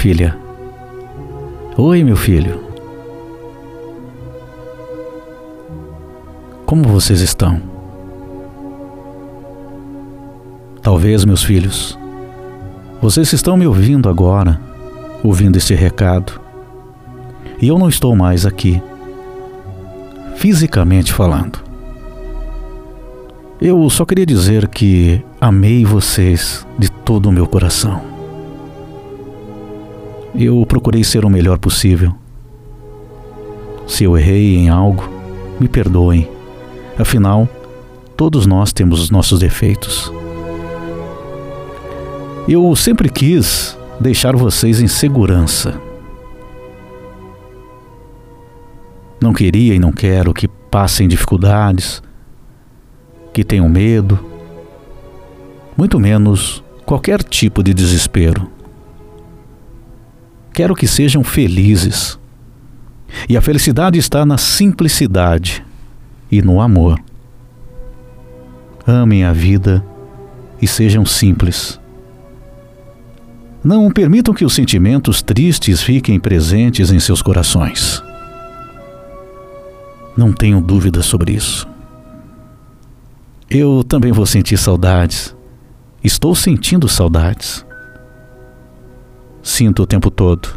filha. Oi, meu filho. Como vocês estão? Talvez, meus filhos, vocês estão me ouvindo agora, ouvindo este recado, e eu não estou mais aqui, fisicamente falando. Eu só queria dizer que amei vocês de todo o meu coração. Eu procurei ser o melhor possível. Se eu errei em algo, me perdoem. Afinal, todos nós temos os nossos defeitos. Eu sempre quis deixar vocês em segurança. Não queria e não quero que passem dificuldades, que tenham medo, muito menos qualquer tipo de desespero. Quero que sejam felizes. E a felicidade está na simplicidade e no amor. Amem a vida e sejam simples. Não permitam que os sentimentos tristes fiquem presentes em seus corações. Não tenho dúvidas sobre isso. Eu também vou sentir saudades. Estou sentindo saudades. Sinto o tempo todo.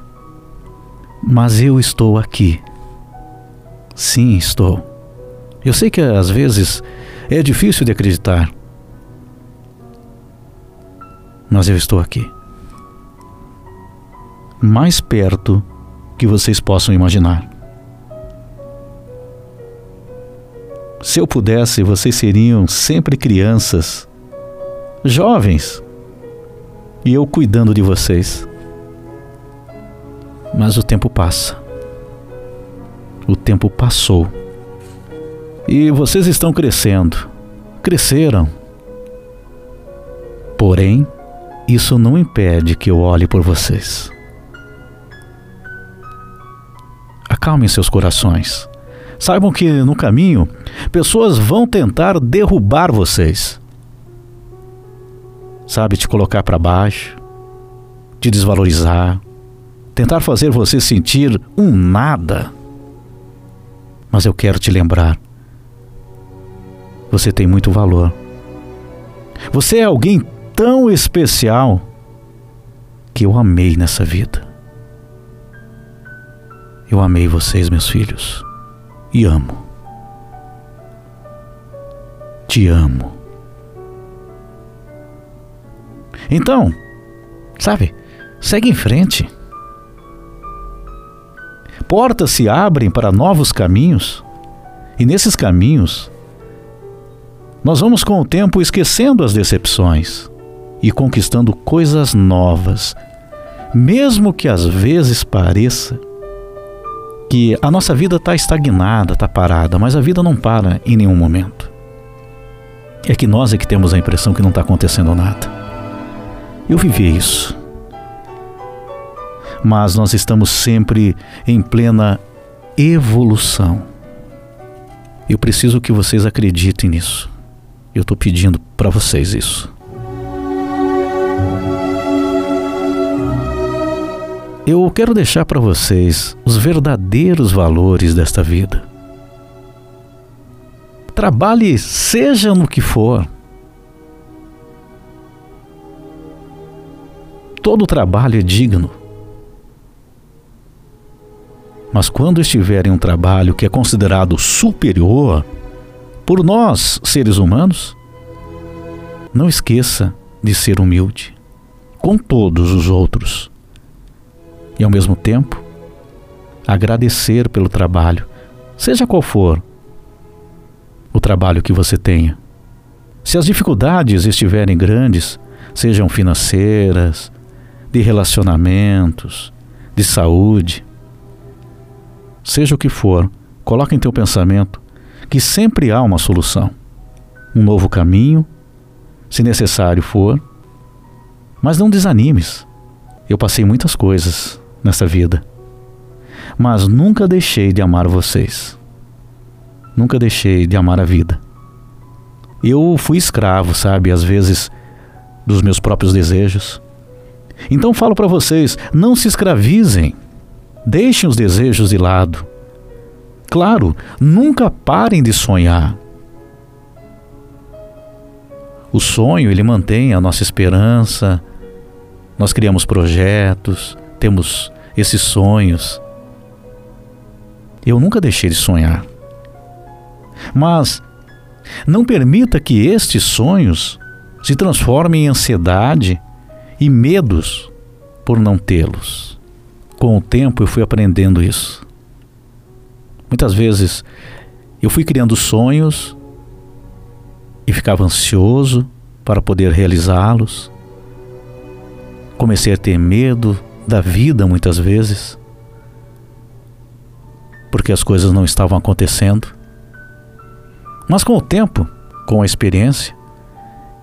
Mas eu estou aqui. Sim, estou. Eu sei que às vezes é difícil de acreditar. Mas eu estou aqui mais perto que vocês possam imaginar. Se eu pudesse, vocês seriam sempre crianças, jovens, e eu cuidando de vocês. Mas o tempo passa. O tempo passou. E vocês estão crescendo. Cresceram. Porém, isso não impede que eu olhe por vocês. acalmem seus corações. Saibam que no caminho, pessoas vão tentar derrubar vocês. Sabe, te colocar para baixo, te desvalorizar, tentar fazer você sentir um nada. Mas eu quero te lembrar: você tem muito valor. Você é alguém tão especial que eu amei nessa vida. Eu amei vocês, meus filhos, e amo. Te amo. Então, sabe, segue em frente. Portas se abrem para novos caminhos, e nesses caminhos, nós vamos com o tempo esquecendo as decepções e conquistando coisas novas, mesmo que às vezes pareça que a nossa vida está estagnada, está parada, mas a vida não para em nenhum momento. É que nós é que temos a impressão que não está acontecendo nada. Eu vivi isso. Mas nós estamos sempre em plena evolução. Eu preciso que vocês acreditem nisso. Eu estou pedindo para vocês isso. eu quero deixar para vocês os verdadeiros valores desta vida. Trabalhe, seja no que for. Todo trabalho é digno. Mas quando estiver em um trabalho que é considerado superior por nós, seres humanos, não esqueça de ser humilde com todos os outros e, ao mesmo tempo, agradecer pelo trabalho, seja qual for o trabalho que você tenha. Se as dificuldades estiverem grandes, sejam financeiras, de relacionamentos, de saúde, seja o que for, coloque em teu pensamento que sempre há uma solução, um novo caminho, se necessário for, mas não desanimes. Eu passei muitas coisas nessa vida. Mas nunca deixei de amar vocês. Nunca deixei de amar a vida. Eu fui escravo, sabe, às vezes dos meus próprios desejos. Então falo para vocês: não se escravizem, deixem os desejos de lado. Claro, nunca parem de sonhar. O sonho, ele mantém a nossa esperança. Nós criamos projetos, temos esses sonhos. Eu nunca deixei de sonhar. Mas não permita que estes sonhos se transformem em ansiedade e medos por não tê-los. Com o tempo eu fui aprendendo isso. Muitas vezes eu fui criando sonhos e ficava ansioso para poder realizá-los. Comecei a ter medo da vida muitas vezes, porque as coisas não estavam acontecendo. Mas com o tempo, com a experiência,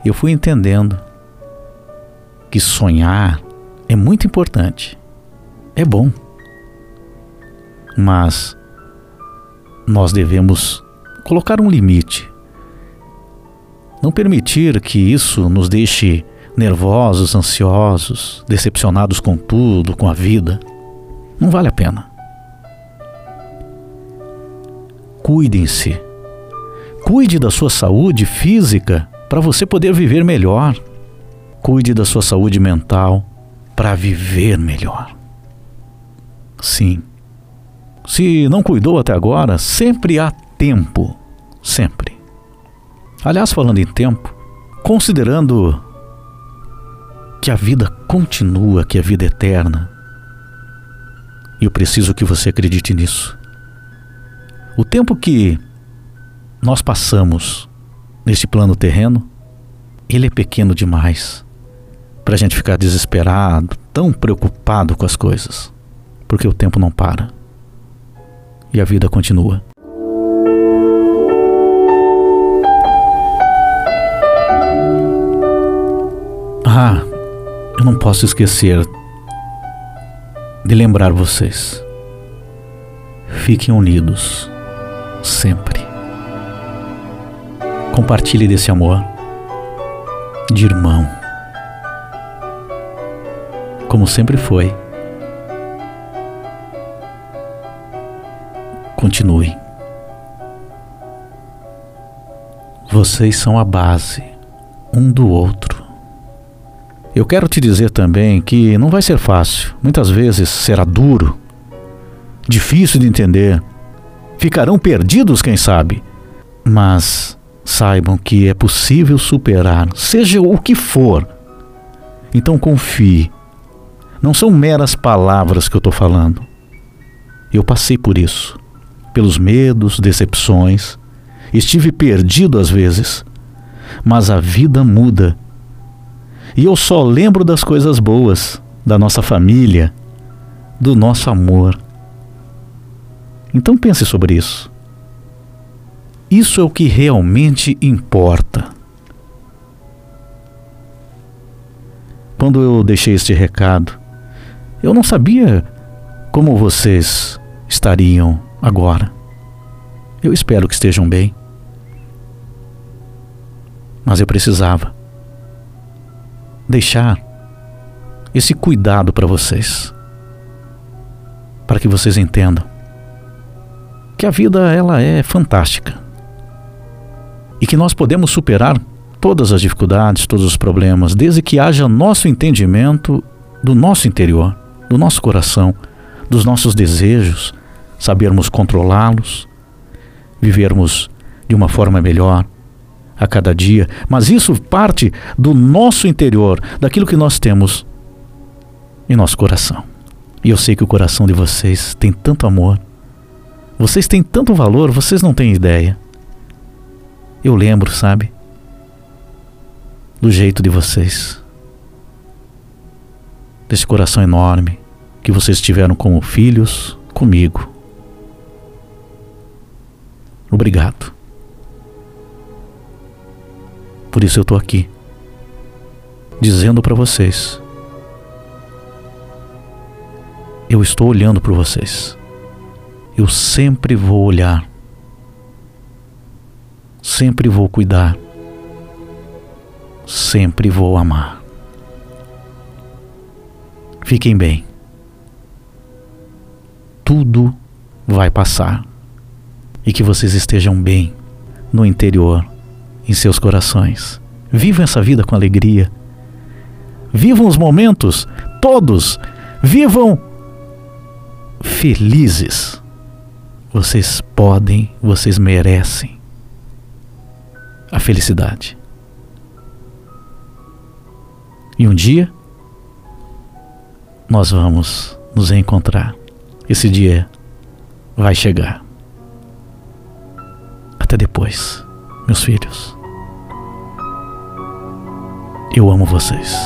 eu fui entendendo que sonhar é muito importante, é bom, mas nós devemos colocar um limite não permitir que isso nos deixe nervosos, ansiosos, decepcionados com tudo, com a vida. Não vale a pena. Cuidem-se. Cuide da sua saúde física para você poder viver melhor. Cuide da sua saúde mental para viver melhor. Sim. Se não cuidou até agora, sempre há tempo. Sempre. Aliás, falando em tempo, considerando que a vida continua, que a vida é eterna, eu preciso que você acredite nisso. O tempo que nós passamos neste plano terreno, ele é pequeno demais para a gente ficar desesperado, tão preocupado com as coisas, porque o tempo não para e a vida continua. Ah, eu não posso esquecer de lembrar vocês. Fiquem unidos, sempre. Compartilhe desse amor de irmão, como sempre foi. Continue. Vocês são a base um do outro. Eu quero te dizer também que não vai ser fácil. Muitas vezes será duro, difícil de entender. Ficarão perdidos, quem sabe. Mas saibam que é possível superar, seja o que for. Então confie. Não são meras palavras que eu estou falando. Eu passei por isso, pelos medos, decepções. Estive perdido às vezes, mas a vida muda e eu só lembro das coisas boas, da nossa família, do nosso amor. Então pense sobre isso. Isso é o que realmente importa. Quando eu deixei este recado, eu não sabia como vocês estariam agora. Eu espero que estejam bem. Mas eu precisava deixar esse cuidado para vocês, para que vocês entendam que a vida ela é fantástica e que nós podemos superar todas as dificuldades, todos os problemas, desde que haja nosso entendimento do nosso interior, do nosso coração, dos nossos desejos, sabermos controlá-los, vivermos de uma forma melhor, a cada dia, mas isso parte do nosso interior, daquilo que nós temos em nosso coração. E eu sei que o coração de vocês tem tanto amor, vocês têm tanto valor, vocês não têm ideia. Eu lembro, sabe? Do jeito de vocês, desse coração enorme que vocês tiveram como filhos comigo. Obrigado. Por isso eu estou aqui, dizendo para vocês: eu estou olhando por vocês. Eu sempre vou olhar, sempre vou cuidar, sempre vou amar. Fiquem bem. Tudo vai passar. E que vocês estejam bem no interior, em seus corações. Vivam essa vida com alegria. Vivam os momentos, todos. Vivam felizes. Vocês podem, vocês merecem a felicidade. E um dia nós vamos nos encontrar. Esse dia vai chegar. Até depois, meus filhos. Eu amo vocês.